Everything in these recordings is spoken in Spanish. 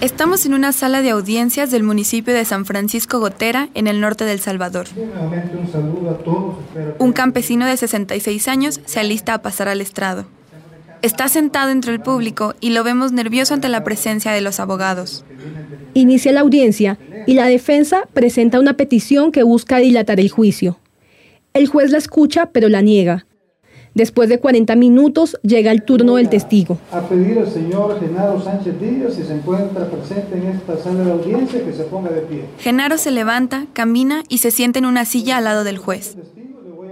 Estamos en una sala de audiencias del municipio de San Francisco Gotera, en el norte del Salvador. Un campesino de 66 años se alista a pasar al estrado. Está sentado entre el público y lo vemos nervioso ante la presencia de los abogados. Inicia la audiencia y la defensa presenta una petición que busca dilatar el juicio. El juez la escucha pero la niega. Después de 40 minutos llega el turno del testigo. A pedir al señor Genaro Sánchez Díaz, si se encuentra presente en esta sala de audiencia, que se ponga de pie. Genaro se levanta, camina y se sienta en una silla al lado del juez.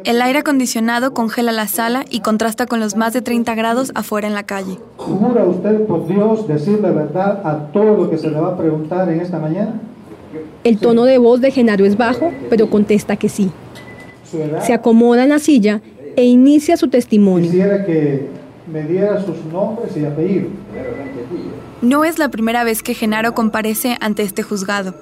El aire acondicionado congela la sala y contrasta con los más de 30 grados afuera en la calle. ¿Jura usted por Dios decir la verdad a todo lo que se le va a preguntar en esta mañana? El tono de voz de Genaro es bajo, pero contesta que sí. Se acomoda en la silla e inicia su testimonio. Quisiera que me diera sus nombres y apellidos. No es la primera vez que Genaro comparece ante este juzgado.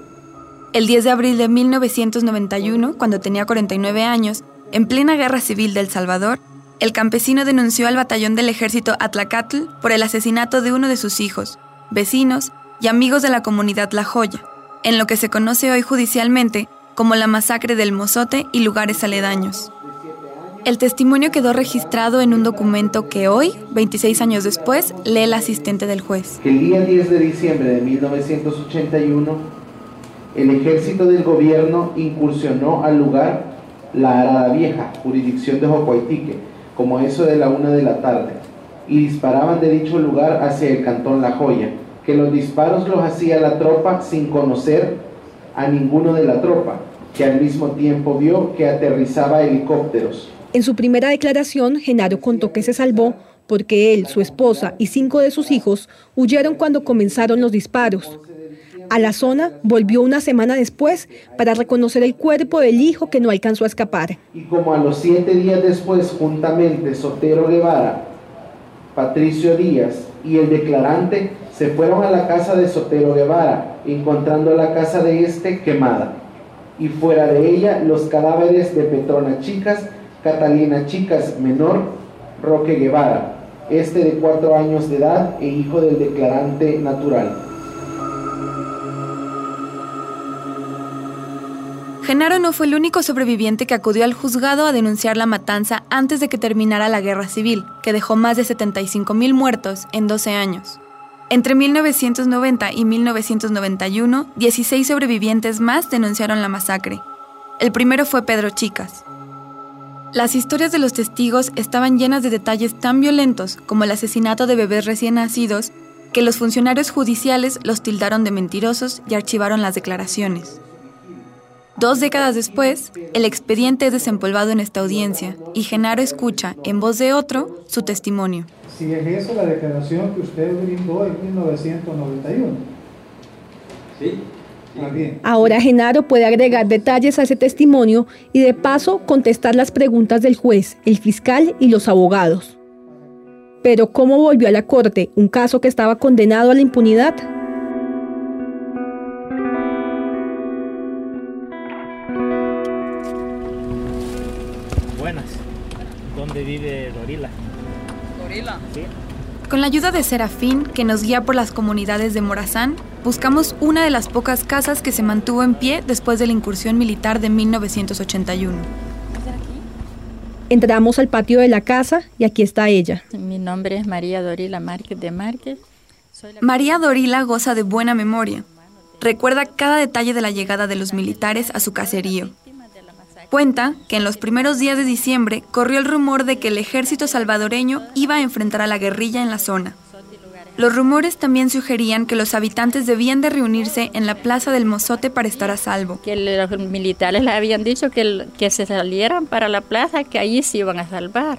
El 10 de abril de 1991, cuando tenía 49 años, en plena guerra civil del Salvador, el campesino denunció al batallón del ejército Atlacatl por el asesinato de uno de sus hijos, vecinos y amigos de la comunidad La Joya, en lo que se conoce hoy judicialmente como la masacre del Mozote y lugares aledaños. El testimonio quedó registrado en un documento que hoy, 26 años después, lee el asistente del juez. El día 10 de diciembre de 1981, el ejército del gobierno incursionó al lugar La Arada Vieja, jurisdicción de Jocoitique, como eso de la una de la tarde, y disparaban de dicho lugar hacia el cantón La Joya, que los disparos los hacía la tropa sin conocer a ninguno de la tropa, que al mismo tiempo vio que aterrizaba helicópteros en su primera declaración, Genaro contó que se salvó porque él, su esposa y cinco de sus hijos huyeron cuando comenzaron los disparos. A la zona volvió una semana después para reconocer el cuerpo del hijo que no alcanzó a escapar. Y como a los siete días después, juntamente Sotero Guevara, Patricio Díaz y el declarante se fueron a la casa de Sotero Guevara, encontrando la casa de este quemada. Y fuera de ella los cadáveres de Petrona Chicas Catalina Chicas menor, Roque Guevara, este de cuatro años de edad e hijo del declarante natural. Genaro no fue el único sobreviviente que acudió al juzgado a denunciar la matanza antes de que terminara la guerra civil, que dejó más de 75 mil muertos en 12 años. Entre 1990 y 1991, 16 sobrevivientes más denunciaron la masacre. El primero fue Pedro Chicas, las historias de los testigos estaban llenas de detalles tan violentos como el asesinato de bebés recién nacidos que los funcionarios judiciales los tildaron de mentirosos y archivaron las declaraciones. Dos décadas después, el expediente es desempolvado en esta audiencia y Genaro escucha, en voz de otro, su testimonio. Si la declaración que usted brindó en 1991. Sí. Ahora Genaro puede agregar detalles a ese testimonio y de paso contestar las preguntas del juez, el fiscal y los abogados. Pero ¿cómo volvió a la corte un caso que estaba condenado a la impunidad? Buenas. ¿Dónde vive Dorila? ¿Dorila? Sí. Con la ayuda de Serafín, que nos guía por las comunidades de Morazán, buscamos una de las pocas casas que se mantuvo en pie después de la incursión militar de 1981. Entramos al patio de la casa y aquí está ella. Mi nombre es María Dorila Márquez de Márquez. María Dorila goza de buena memoria. Recuerda cada detalle de la llegada de los militares a su caserío. Cuenta que en los primeros días de diciembre corrió el rumor de que el ejército salvadoreño iba a enfrentar a la guerrilla en la zona. Los rumores también sugerían que los habitantes debían de reunirse en la plaza del Mozote para estar a salvo. Que los militares le habían dicho que, que se salieran para la plaza, que allí se iban a salvar.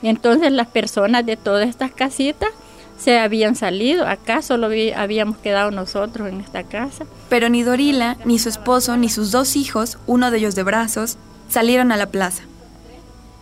Y entonces las personas de todas estas casitas se habían salido. Acá solo habíamos quedado nosotros en esta casa. Pero ni Dorila, ni su esposo, ni sus dos hijos, uno de ellos de brazos, salieron a la plaza.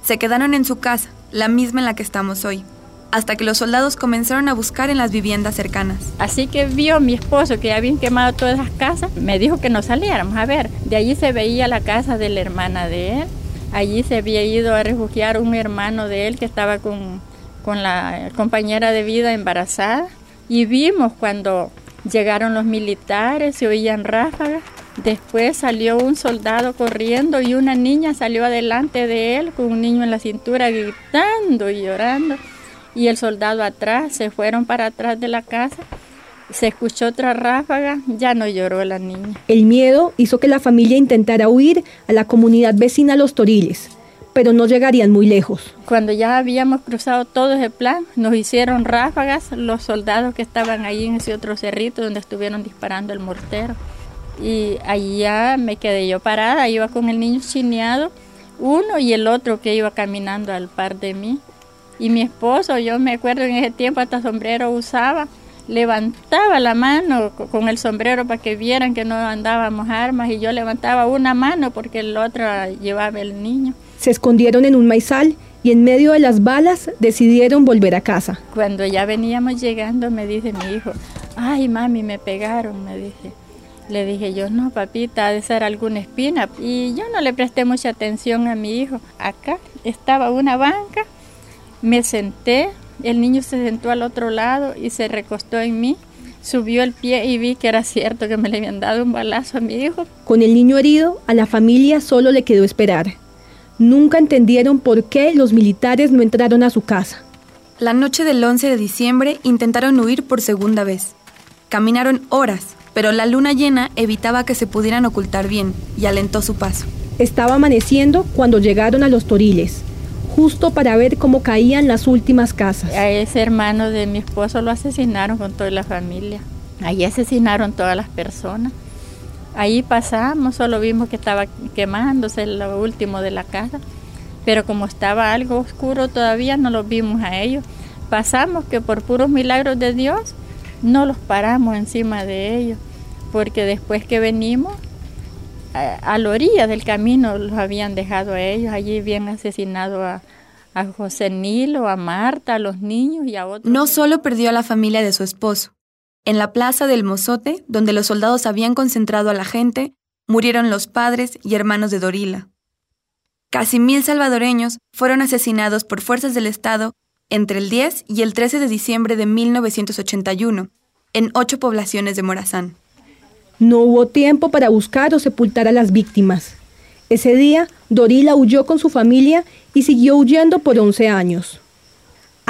Se quedaron en su casa, la misma en la que estamos hoy, hasta que los soldados comenzaron a buscar en las viviendas cercanas. Así que vio mi esposo que habían quemado todas las casas, me dijo que no saliéramos. A ver, de allí se veía la casa de la hermana de él. Allí se había ido a refugiar un hermano de él que estaba con, con la compañera de vida embarazada y vimos cuando llegaron los militares, se oían ráfagas. Después salió un soldado corriendo y una niña salió adelante de él con un niño en la cintura gritando y llorando. Y el soldado atrás, se fueron para atrás de la casa. Se escuchó otra ráfaga, ya no lloró la niña. El miedo hizo que la familia intentara huir a la comunidad vecina Los Toriles pero no llegarían muy lejos. Cuando ya habíamos cruzado todo ese plan, nos hicieron ráfagas los soldados que estaban ahí en ese otro cerrito donde estuvieron disparando el mortero. Y allá me quedé yo parada, iba con el niño chineado, uno y el otro que iba caminando al par de mí. Y mi esposo, yo me acuerdo en ese tiempo hasta sombrero usaba, levantaba la mano con el sombrero para que vieran que no andábamos armas y yo levantaba una mano porque el otro llevaba el niño. Se escondieron en un maizal y en medio de las balas decidieron volver a casa. Cuando ya veníamos llegando me dice mi hijo, ay mami, me pegaron, me dice. Le dije yo, no papita, ha de ser alguna espina. Y yo no le presté mucha atención a mi hijo. Acá estaba una banca, me senté, el niño se sentó al otro lado y se recostó en mí. Subió el pie y vi que era cierto que me le habían dado un balazo a mi hijo. Con el niño herido, a la familia solo le quedó esperar nunca entendieron por qué los militares no entraron a su casa. La noche del 11 de diciembre intentaron huir por segunda vez. Caminaron horas, pero la luna llena evitaba que se pudieran ocultar bien y alentó su paso. Estaba amaneciendo cuando llegaron a los toriles, justo para ver cómo caían las últimas casas. A ese hermano de mi esposo lo asesinaron con toda la familia. Ahí asesinaron todas las personas. Ahí pasamos, solo vimos que estaba quemándose lo último de la casa, pero como estaba algo oscuro todavía no los vimos a ellos. Pasamos que por puros milagros de Dios no los paramos encima de ellos, porque después que venimos a, la orilla del camino los habían dejado a ellos, allí habían asesinado a, a José Nilo, a Marta, a los niños y a otros. No solo perdió a la familia de su esposo, en la plaza del Mozote, donde los soldados habían concentrado a la gente, murieron los padres y hermanos de Dorila. Casi mil salvadoreños fueron asesinados por fuerzas del Estado entre el 10 y el 13 de diciembre de 1981, en ocho poblaciones de Morazán. No hubo tiempo para buscar o sepultar a las víctimas. Ese día, Dorila huyó con su familia y siguió huyendo por 11 años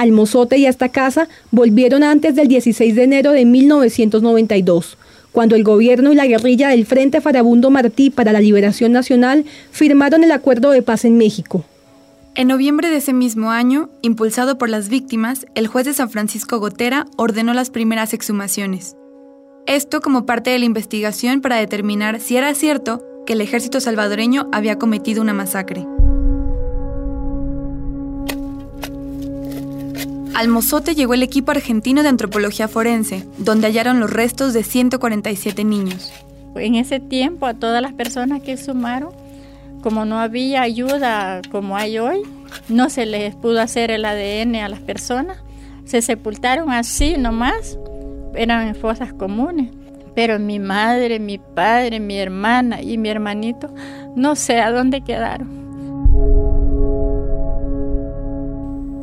al Mozote y a esta casa volvieron antes del 16 de enero de 1992, cuando el gobierno y la guerrilla del Frente Farabundo Martí para la Liberación Nacional firmaron el acuerdo de paz en México. En noviembre de ese mismo año, impulsado por las víctimas, el juez de San Francisco Gotera ordenó las primeras exhumaciones. Esto como parte de la investigación para determinar si era cierto que el ejército salvadoreño había cometido una masacre. Al Mozote llegó el equipo argentino de antropología forense, donde hallaron los restos de 147 niños. En ese tiempo a todas las personas que sumaron, como no había ayuda como hay hoy, no se les pudo hacer el ADN a las personas. Se sepultaron así nomás, eran fosas comunes. Pero mi madre, mi padre, mi hermana y mi hermanito, no sé a dónde quedaron.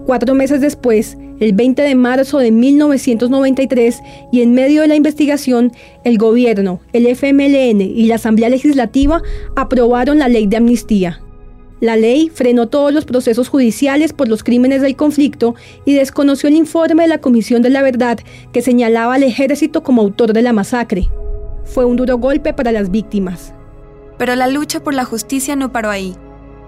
Cuatro meses después, el 20 de marzo de 1993, y en medio de la investigación, el gobierno, el FMLN y la Asamblea Legislativa aprobaron la ley de amnistía. La ley frenó todos los procesos judiciales por los crímenes del conflicto y desconoció el informe de la Comisión de la Verdad que señalaba al ejército como autor de la masacre. Fue un duro golpe para las víctimas. Pero la lucha por la justicia no paró ahí.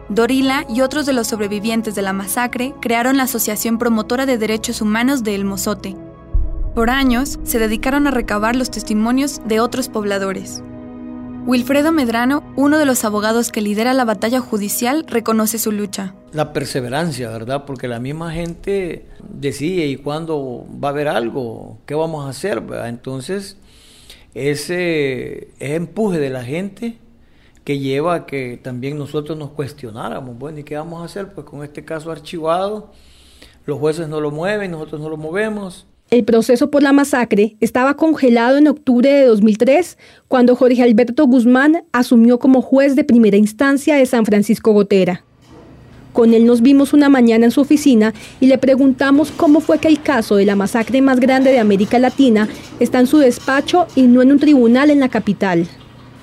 Dorila y otros de los sobrevivientes de la masacre crearon la Asociación Promotora de Derechos Humanos de El Mozote. Por años se dedicaron a recabar los testimonios de otros pobladores. Wilfredo Medrano, uno de los abogados que lidera la batalla judicial, reconoce su lucha. La perseverancia, ¿verdad? Porque la misma gente decide y cuándo va a haber algo, qué vamos a hacer, Entonces, ese, ese empuje de la gente que lleva a que también nosotros nos cuestionáramos, bueno, ¿y qué vamos a hacer? Pues con este caso archivado, los jueces no lo mueven, nosotros no lo movemos. El proceso por la masacre estaba congelado en octubre de 2003, cuando Jorge Alberto Guzmán asumió como juez de primera instancia de San Francisco Gotera. Con él nos vimos una mañana en su oficina y le preguntamos cómo fue que el caso de la masacre más grande de América Latina está en su despacho y no en un tribunal en la capital.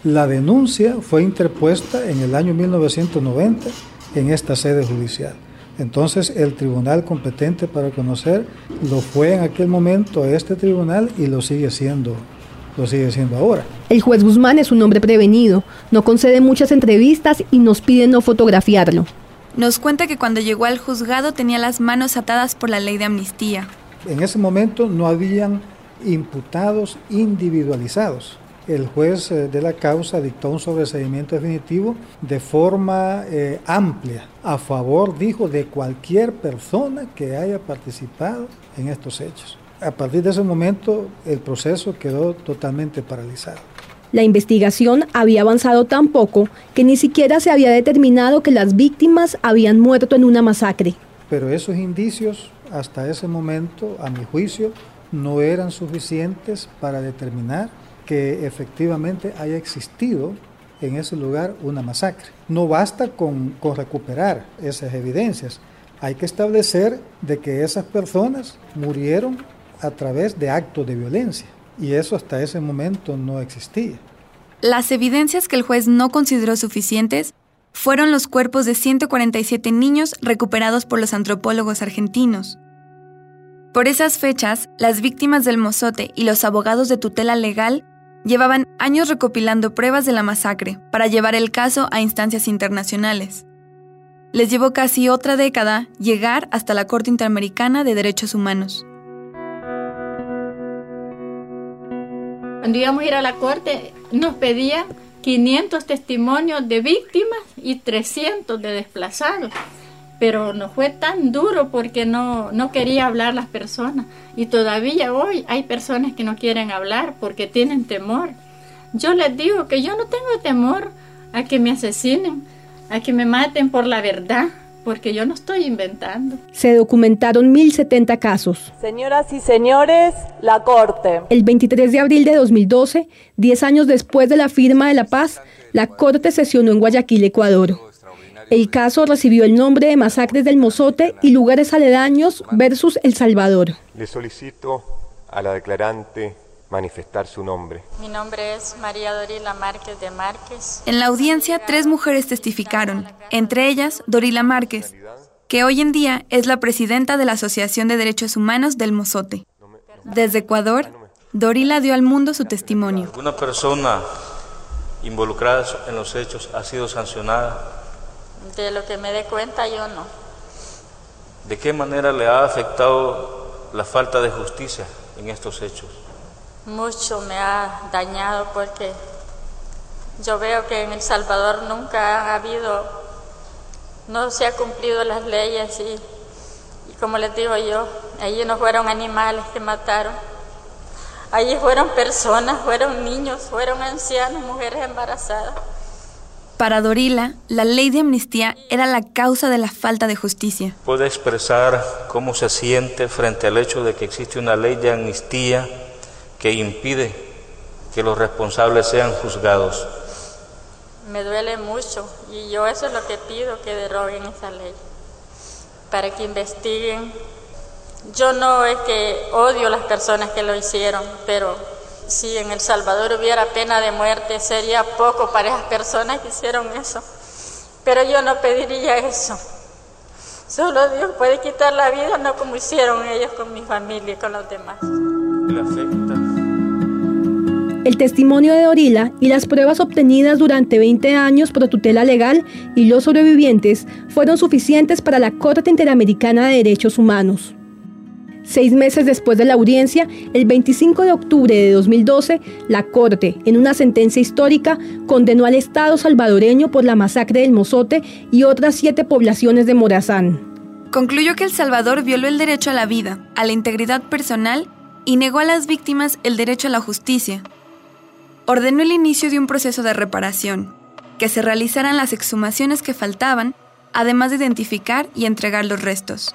La denuncia fue interpuesta en el año 1990 en esta sede judicial. Entonces el tribunal competente para conocer lo fue en aquel momento este tribunal y lo sigue siendo lo sigue siendo ahora. El juez Guzmán es un hombre prevenido, no concede muchas entrevistas y nos pide no fotografiarlo. Nos cuenta que cuando llegó al juzgado tenía las manos atadas por la ley de amnistía. En ese momento no habían imputados individualizados. El juez eh, de la causa dictó un sobreseimiento definitivo de forma eh, amplia a favor, dijo, de cualquier persona que haya participado en estos hechos. A partir de ese momento el proceso quedó totalmente paralizado. La investigación había avanzado tan poco que ni siquiera se había determinado que las víctimas habían muerto en una masacre. Pero esos indicios hasta ese momento, a mi juicio, no eran suficientes para determinar que efectivamente haya existido en ese lugar una masacre. No basta con, recuperar esas evidencias, hay que establecer de que esas personas murieron a través de actos de violencia y eso hasta ese momento no existía. Las evidencias que el juez no consideró suficientes fueron los cuerpos de 147 niños recuperados por los antropólogos argentinos. Por esas fechas, las víctimas del mozote y los abogados de tutela legal llevaban años recopilando pruebas de la masacre para llevar el caso a instancias internacionales. Les llevó casi otra década llegar hasta la Corte Interamericana de Derechos Humanos. Cuando íbamos a ir a la corte, nos pedían 500 testimonios de víctimas y 300 de desplazados. Pero no fue tan duro porque no, no quería hablar las personas. Y todavía hoy hay personas que no quieren hablar porque tienen temor. Yo les digo que yo no tengo temor a que me asesinen, a que me maten por la verdad porque yo no estoy inventando. Se documentaron 1.070 casos. Señoras y señores, la Corte. El 23 de abril de 2012, 10 años después de la firma de la paz, la Corte sesionó en Guayaquil, Ecuador. El caso recibió el nombre de Masacres del Mozote y lugares aledaños versus El Salvador. Le solicito a la declarante manifestar su nombre. Mi nombre es María Dorila Márquez de Márquez. En la audiencia, tres mujeres testificaron, entre ellas Dorila Márquez, que hoy en día es la presidenta de la Asociación de Derechos Humanos del Mozote. Desde Ecuador, Dorila dio al mundo su testimonio. ¿Una persona involucrada en los hechos ha sido sancionada? De lo que me dé cuenta, yo no. ¿De qué manera le ha afectado la falta de justicia en estos hechos? mucho me ha dañado porque yo veo que en El Salvador nunca ha habido, no se ha cumplido las leyes y, y como les digo yo, allí no fueron animales que mataron, allí fueron personas, fueron niños, fueron ancianos, mujeres embarazadas. Para Dorila, la ley de amnistía era la causa de la falta de justicia. ¿Puede expresar cómo se siente frente al hecho de que existe una ley de amnistía que impide que los responsables sean juzgados. Me duele mucho y yo eso es lo que pido, que deroguen esa ley, para que investiguen. Yo no es que odio a las personas que lo hicieron, pero si en El Salvador hubiera pena de muerte sería poco para esas personas que hicieron eso. Pero yo no pediría eso. Solo Dios puede quitar la vida, no como hicieron ellos con mi familia y con los demás. El testimonio de Dorila y las pruebas obtenidas durante 20 años por tutela legal y los sobrevivientes fueron suficientes para la Corte Interamericana de Derechos Humanos. Seis meses después de la audiencia, el 25 de octubre de 2012, la Corte, en una sentencia histórica, condenó al Estado salvadoreño por la masacre del Mozote y otras siete poblaciones de Morazán. Concluyó que El Salvador violó el derecho a la vida, a la integridad personal y negó a las víctimas el derecho a la justicia, ordenó el inicio de un proceso de reparación, que se realizaran las exhumaciones que faltaban, además de identificar y entregar los restos.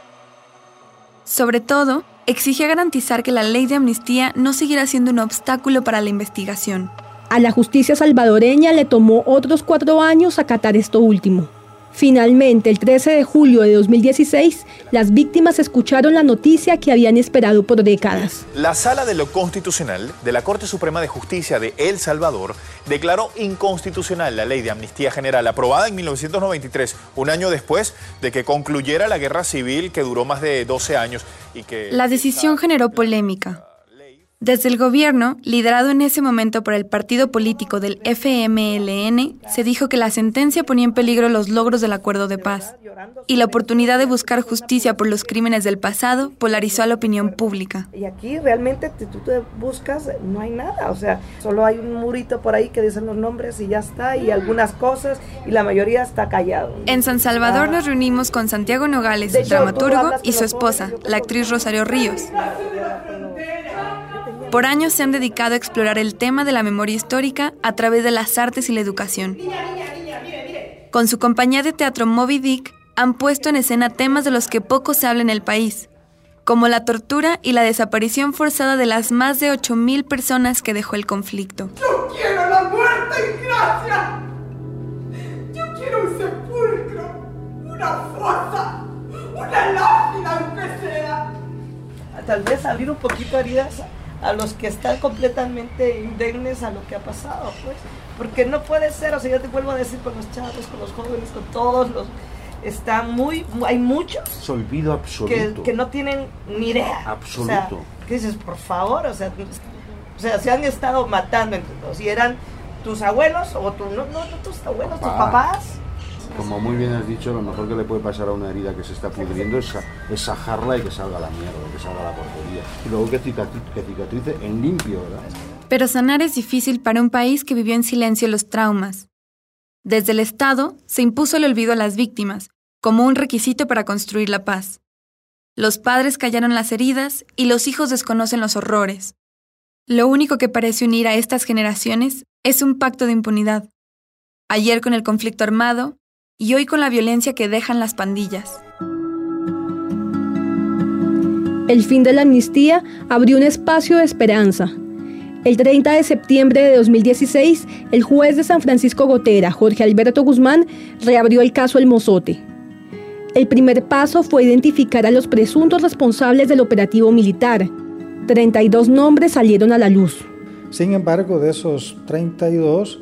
Sobre todo, exigía garantizar que la ley de amnistía no siguiera siendo un obstáculo para la investigación. A la justicia salvadoreña le tomó otros cuatro años acatar esto último. Finalmente, el 13 de julio de 2016, las víctimas escucharon la noticia que habían esperado por décadas. La Sala de lo Constitucional de la Corte Suprema de Justicia de El Salvador declaró inconstitucional la ley de amnistía general aprobada en 1993, un año después de que concluyera la guerra civil que duró más de 12 años y que... La decisión generó polémica. Desde el gobierno, liderado en ese momento por el partido político del FMLN, se dijo que la sentencia ponía en peligro los logros del acuerdo de paz y la oportunidad de buscar justicia por los crímenes del pasado polarizó a la opinión pública. Y aquí realmente si tú te buscas, no hay nada, o sea, solo hay un murito por ahí que dicen los nombres y ya está, y algunas cosas, y la mayoría está callado. En San Salvador nos reunimos con Santiago Nogales, dramaturgo, y su esposa, la actriz Rosario Ríos. Por años se han dedicado a explorar el tema de la memoria histórica a través de las artes y la educación. Con su compañía de teatro Moby Dick han puesto en escena temas de los que poco se habla en el país, como la tortura y la desaparición forzada de las más de 8.000 personas que dejó el conflicto. Yo quiero la muerte en gracia. Yo quiero un sepulcro, una fosa, una lápida, aunque sea. Tal vez abrir un poquito heridas a los que están completamente indemnes a lo que ha pasado, pues. Porque no puede ser, o sea, yo te vuelvo a decir con los chavos, con los jóvenes, con todos los... Están muy, hay muchos... Es olvido absoluto. Que, no tienen ni idea. Absoluto. O ¿Qué dices? Por favor, o sea, o sea, se han estado matando entre todos. Y eran tus abuelos, o tu, no, no, tus abuelos, tus papás como muy bien has dicho, lo mejor que le puede pasar a una herida que se está pudriendo es, es sajarla y que salga la mierda, que salga la porquería. Y luego que, que cicatrice en limpio, ¿verdad? Pero sanar es difícil para un país que vivió en silencio los traumas. Desde el Estado se impuso el olvido a las víctimas, como un requisito para construir la paz. Los padres callaron las heridas y los hijos desconocen los horrores. Lo único que parece unir a estas generaciones es un pacto de impunidad. Ayer con el conflicto armado, y hoy con la violencia que dejan las pandillas. El fin de la amnistía abrió un espacio de esperanza. El 30 de septiembre de 2016, el juez de San Francisco Gotera, Jorge Alberto Guzmán, reabrió el caso El Mozote. El primer paso fue identificar a los presuntos responsables del operativo militar. 32 nombres salieron a la luz. Sin embargo, de esos 32,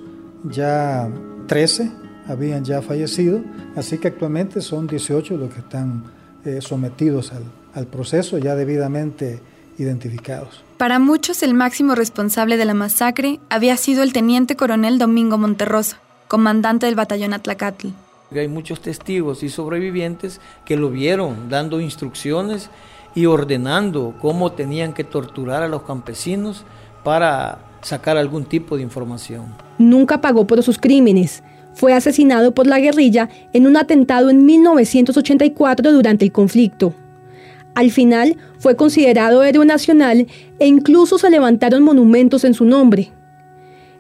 ya 13 habían ya fallecido, así que actualmente son 18 los que están eh, sometidos al, al proceso ya debidamente identificados. Para muchos el máximo responsable de la masacre había sido el teniente coronel Domingo Monterrosa, comandante del batallón Atlacatl. Hay muchos testigos y sobrevivientes que lo vieron dando instrucciones y ordenando cómo tenían que torturar a los campesinos para sacar algún tipo de información. Nunca pagó por sus crímenes, fue asesinado por la guerrilla en un atentado en 1984 durante el conflicto. Al final fue considerado héroe nacional e incluso se levantaron monumentos en su nombre.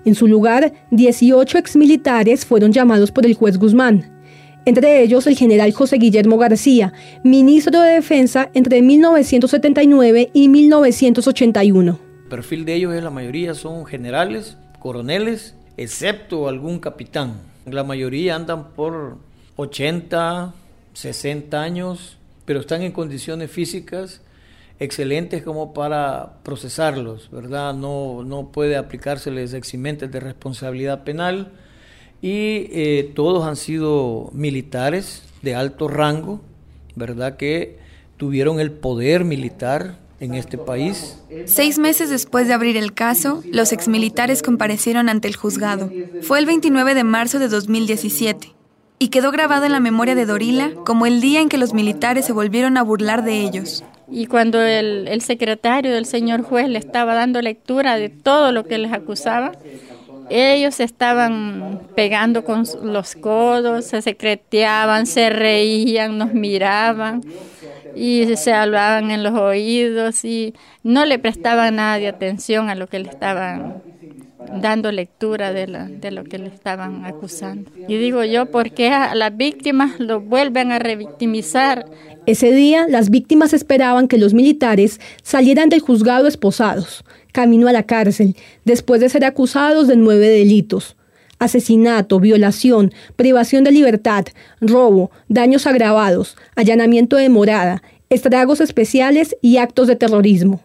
En su lugar, 18 exmilitares fueron llamados por el juez Guzmán, entre ellos el general José Guillermo García, ministro de Defensa entre 1979 y 1981. El perfil de ellos es la mayoría son generales, coroneles, excepto algún capitán. La mayoría andan por 80, 60 años, pero están en condiciones físicas excelentes como para procesarlos, ¿verdad? No, no puede aplicárseles eximentes de responsabilidad penal y eh, todos han sido militares de alto rango, ¿verdad? Que tuvieron el poder militar en este país. Seis meses después de abrir el caso, los exmilitares comparecieron ante el juzgado. Fue el 29 de marzo de 2017 y quedó grabado en la memoria de Dorila como el día en que los militares se volvieron a burlar de ellos. Y cuando el, el secretario del señor juez le estaba dando lectura de todo lo que les acusaba, ellos estaban pegando con los codos, se secreteaban, se reían, nos miraban y se hablaban en los oídos y no le prestaban nada de atención a lo que le estaban dando lectura de, la, de lo que le estaban acusando. Y digo yo, ¿por qué a las víctimas lo vuelven a revictimizar? Ese día, las víctimas esperaban que los militares salieran del juzgado esposados, camino a la cárcel, después de ser acusados de nueve delitos. asesinato, violación, privación de libertad, robo, daños agravados, allanamiento de morada, estragos especiales y actos de terrorismo.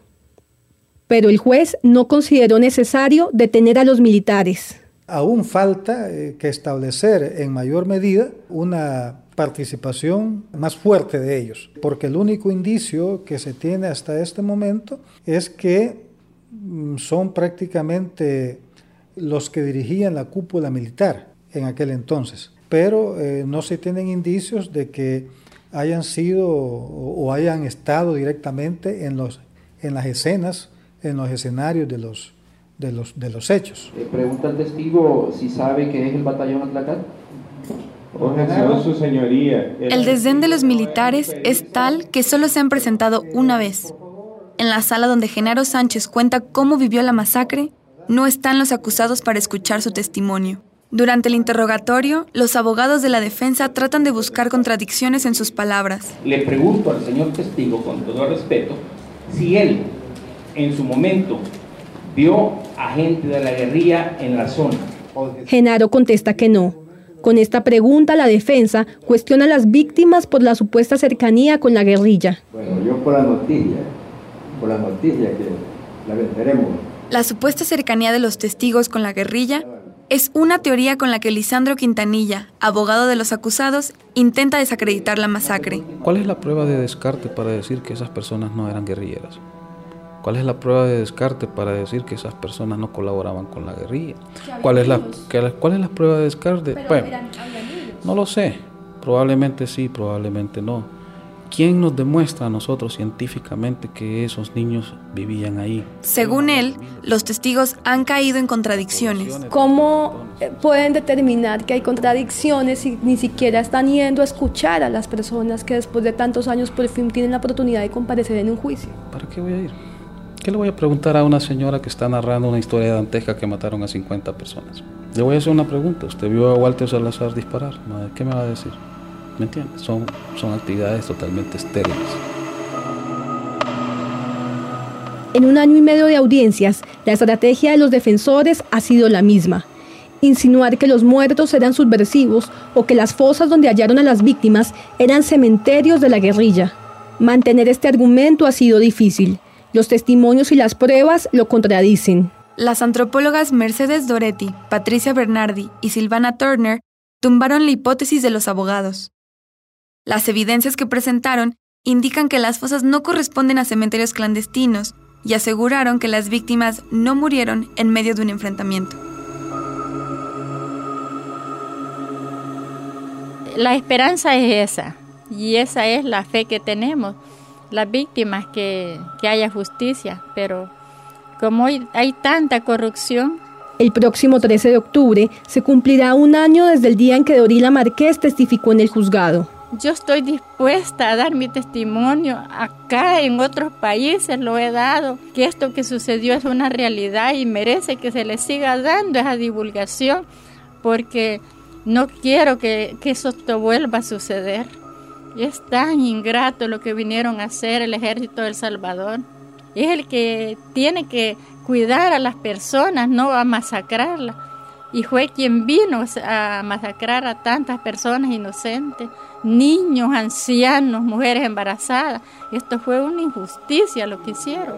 Pero el juez no consideró necesario detener a los militares. Aún falta eh, que establecer en mayor medida una participación más fuerte de ellos, porque el único indicio que se tiene hasta este momento es que son prácticamente los que dirigían la cúpula militar en aquel entonces, pero eh, no se tienen indicios de que hayan sido o, hayan estado directamente en, los, en las escenas, en los escenarios de los, de los, de los hechos. Eh, pregunta al testigo si sabe que es el batallón Atlacán. Su señoría. El desdén de los militares es tal que solo se han presentado una vez. En la sala donde Genaro Sánchez cuenta cómo vivió la masacre, no están los acusados para escuchar su testimonio. Durante el interrogatorio, los abogados de la defensa tratan de buscar contradicciones en sus palabras. Le pregunto al señor testigo, con todo respeto, si él, en su momento, vio a gente de la guerrilla en la zona. Genaro contesta que no. Con esta pregunta, la defensa cuestiona a las víctimas por la supuesta cercanía con la guerrilla. Bueno, yo por la noticia, por la noticia que la venceremos. La supuesta cercanía de los testigos con la guerrilla es una teoría con la que Lisandro Quintanilla, abogado de los acusados, intenta desacreditar la masacre. ¿Cuál es la prueba de descarte para decir que esas personas no eran guerrilleras? ¿Cuál es la prueba de descarte para decir que esas personas no colaboraban con la guerrilla? ¿Cuál es la, cuál es la prueba de descarte? Bueno, no lo sé. Probablemente sí, probablemente no. ¿Quién nos demuestra a nosotros científicamente que esos niños vivían ahí? Según él, los testigos han caído en contradicciones. ¿Cómo eh, pueden determinar que hay contradicciones si ni siquiera están yendo a escuchar a las personas que después de tantos años por fin tienen la oportunidad de comparecer en un juicio? ¿Para qué voy a ir? ¿Qué le voy a preguntar a una señora que está narrando una historia dantesca que mataron a 50 personas? Le voy a hacer una pregunta. ¿Usted vio a Walter Salazar disparar? ¿Qué me va a decir? ¿Me entiendes? Son, son actividades totalmente estériles. En un año y medio de audiencias, la estrategia de los defensores ha sido la misma. Insinuar que los muertos eran subversivos o que las fosas donde hallaron a las víctimas eran cementerios de la guerrilla. Mantener este argumento ha sido difícil. Los testimonios y las pruebas lo contradicen. Las antropólogas Mercedes Doretti, Patricia Bernardi y Silvana Turner tumbaron la hipótesis de los abogados. Las evidencias que presentaron indican que las fosas no corresponden a cementerios clandestinos y aseguraron que las víctimas no murieron en medio de un enfrentamiento. La esperanza es esa y esa es la fe que tenemos, las víctimas, que, que haya justicia, pero como hoy hay tanta corrupción, el próximo 13 de octubre se cumplirá un año desde el día en que Dorila Márquez testificó en el juzgado. Yo estoy dispuesta a dar mi testimonio acá en otros países, lo he dado, que esto que sucedió es una realidad y merece que se le siga dando esa divulgación, porque no quiero que, eso vuelva a suceder. es tan ingrato lo que vinieron a hacer el ejército del Salvador. Es el que tiene que cuidar a las personas, no a masacrarlas y fue quien vino a masacrar a tantas personas inocentes, niños, ancianos, mujeres embarazadas. Esto fue una injusticia lo que hicieron.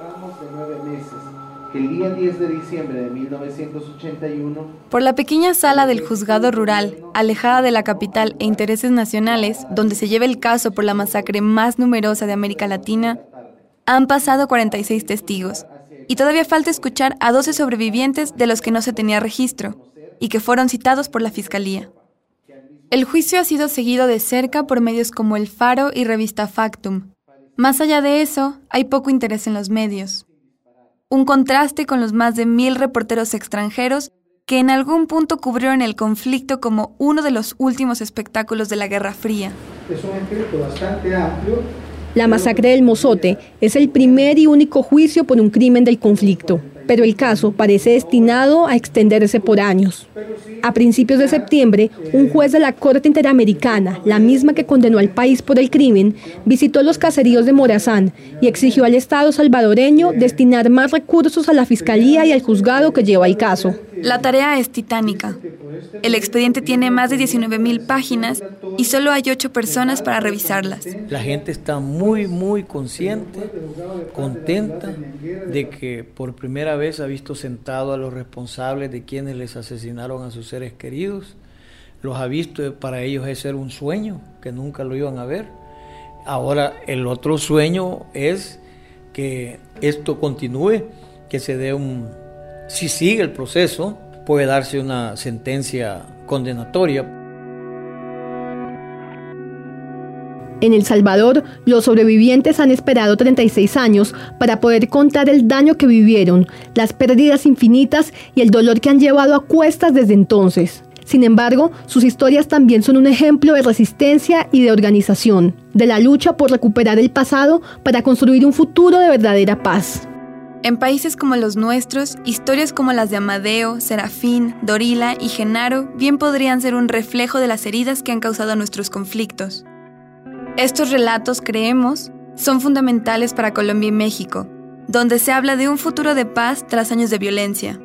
El día 10 de diciembre de 1981, por la pequeña sala del juzgado rural, alejada de la capital e intereses nacionales, donde se lleva el caso por la masacre más numerosa de América Latina, han pasado 46 testigos, y todavía falta escuchar a 12 sobrevivientes de los que no se tenía registro y que fueron citados por la Fiscalía. El juicio ha sido seguido de cerca por medios como El Faro y Revista Factum. Más allá de eso, hay poco interés en los medios. Un contraste con los más de mil reporteros extranjeros que en algún punto cubrieron el conflicto como uno de los últimos espectáculos de la Guerra Fría. Es un escrito bastante amplio. La masacre del Mozote es el primer y único juicio por un crimen del conflicto pero el caso parece destinado a extenderse por años. A principios de septiembre, un juez de la Corte Interamericana, la misma que condenó al país por el crimen, visitó los caseríos de Morazán y exigió al Estado salvadoreño destinar más recursos a la Fiscalía y al juzgado que lleva el caso. La tarea es titánica. El expediente tiene más de 19.000 páginas y solo hay ocho personas para revisarlas. La gente está muy, muy consciente, contenta de que por primera vez ha visto sentado a los responsables de quienes les asesinaron a sus seres queridos. Los ha visto, para ellos es ser un sueño, que nunca lo iban a ver. Ahora el otro sueño es que esto continúe, que se dé un, si sigue el proceso, puede darse una sentencia condenatoria. En El Salvador, los sobrevivientes han esperado 36 años para poder contar el daño que vivieron, las pérdidas infinitas y el dolor que han llevado a cuestas desde entonces. Sin embargo, sus historias también son un ejemplo de resistencia y de organización, de la lucha por recuperar el pasado para construir un futuro de verdadera paz. En países como los nuestros, historias como las de Amadeo, Serafín, Dorila y Genaro bien podrían ser un reflejo de las heridas que han causado nuestros conflictos. Estos relatos, creemos, son fundamentales para Colombia y México, donde se habla de un futuro de paz tras años de violencia.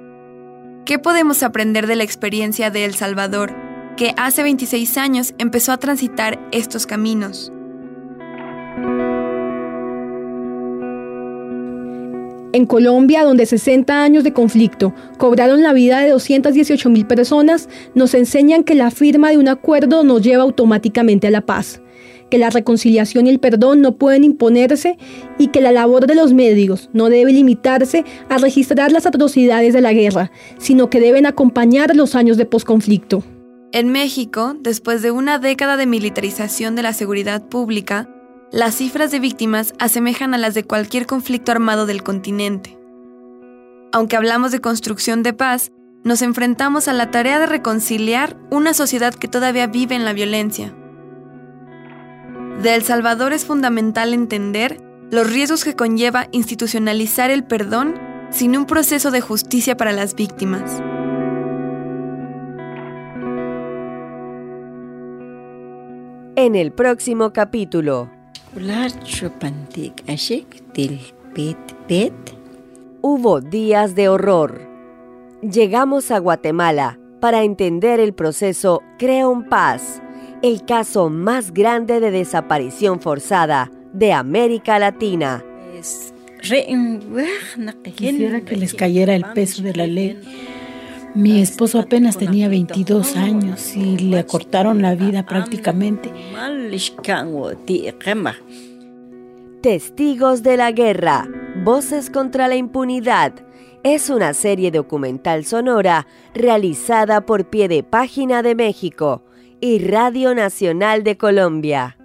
¿Qué podemos aprender de la experiencia de El Salvador, que hace 26 años empezó a transitar estos caminos? En Colombia, donde 60 años de conflicto cobraron la vida de 218 mil personas, nos enseñan que la firma de un acuerdo no lleva automáticamente a la paz, que la reconciliación y el perdón no pueden imponerse y que la labor de los medios no debe limitarse a registrar las atrocidades de la guerra, sino que deben acompañar los años de posconflicto. En México, después de una década de militarización de la seguridad pública, las cifras de víctimas asemejan a las de cualquier conflicto armado del continente. Aunque hablamos de construcción de paz, nos enfrentamos a la tarea de reconciliar una sociedad que todavía vive en la violencia. De El Salvador es fundamental entender los riesgos que conlleva institucionalizar el perdón sin un proceso de justicia para las víctimas. En el próximo capítulo. Hubo días de horror. Llegamos a Guatemala para entender el proceso Creon Paz, el caso más grande de desaparición forzada de América Latina. Quisiera que les cayera el peso de la ley. Mi esposo apenas tenía 22 años y le acortaron la vida prácticamente. Testigos de la Guerra, Voces contra la Impunidad, es una serie documental sonora realizada por Pie de Página de México y Radio Nacional de Colombia.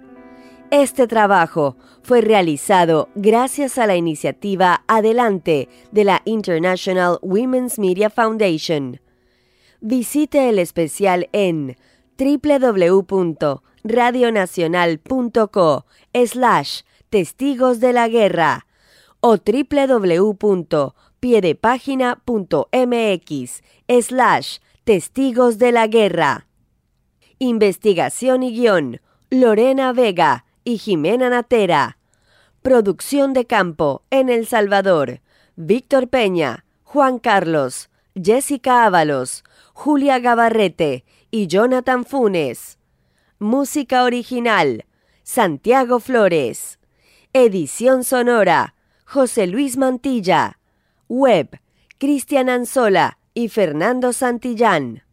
Este trabajo fue realizado gracias a la iniciativa Adelante de la International Women's Media Foundation. Visite el especial en www.radionacional.co slash testigos de la guerra o www.piedepagina.mx slash testigos de la guerra. Investigación y guion, Lorena Vega y Jimena Natera. Producción de campo en El Salvador, Víctor Peña, Juan Carlos, Jessica Ábalos, Julia Gabarrete y Jonathan Funes. Música original, Santiago Flores. Edición sonora, José Luis Mantilla. Web, Cristian Anzola y Fernando Santillán.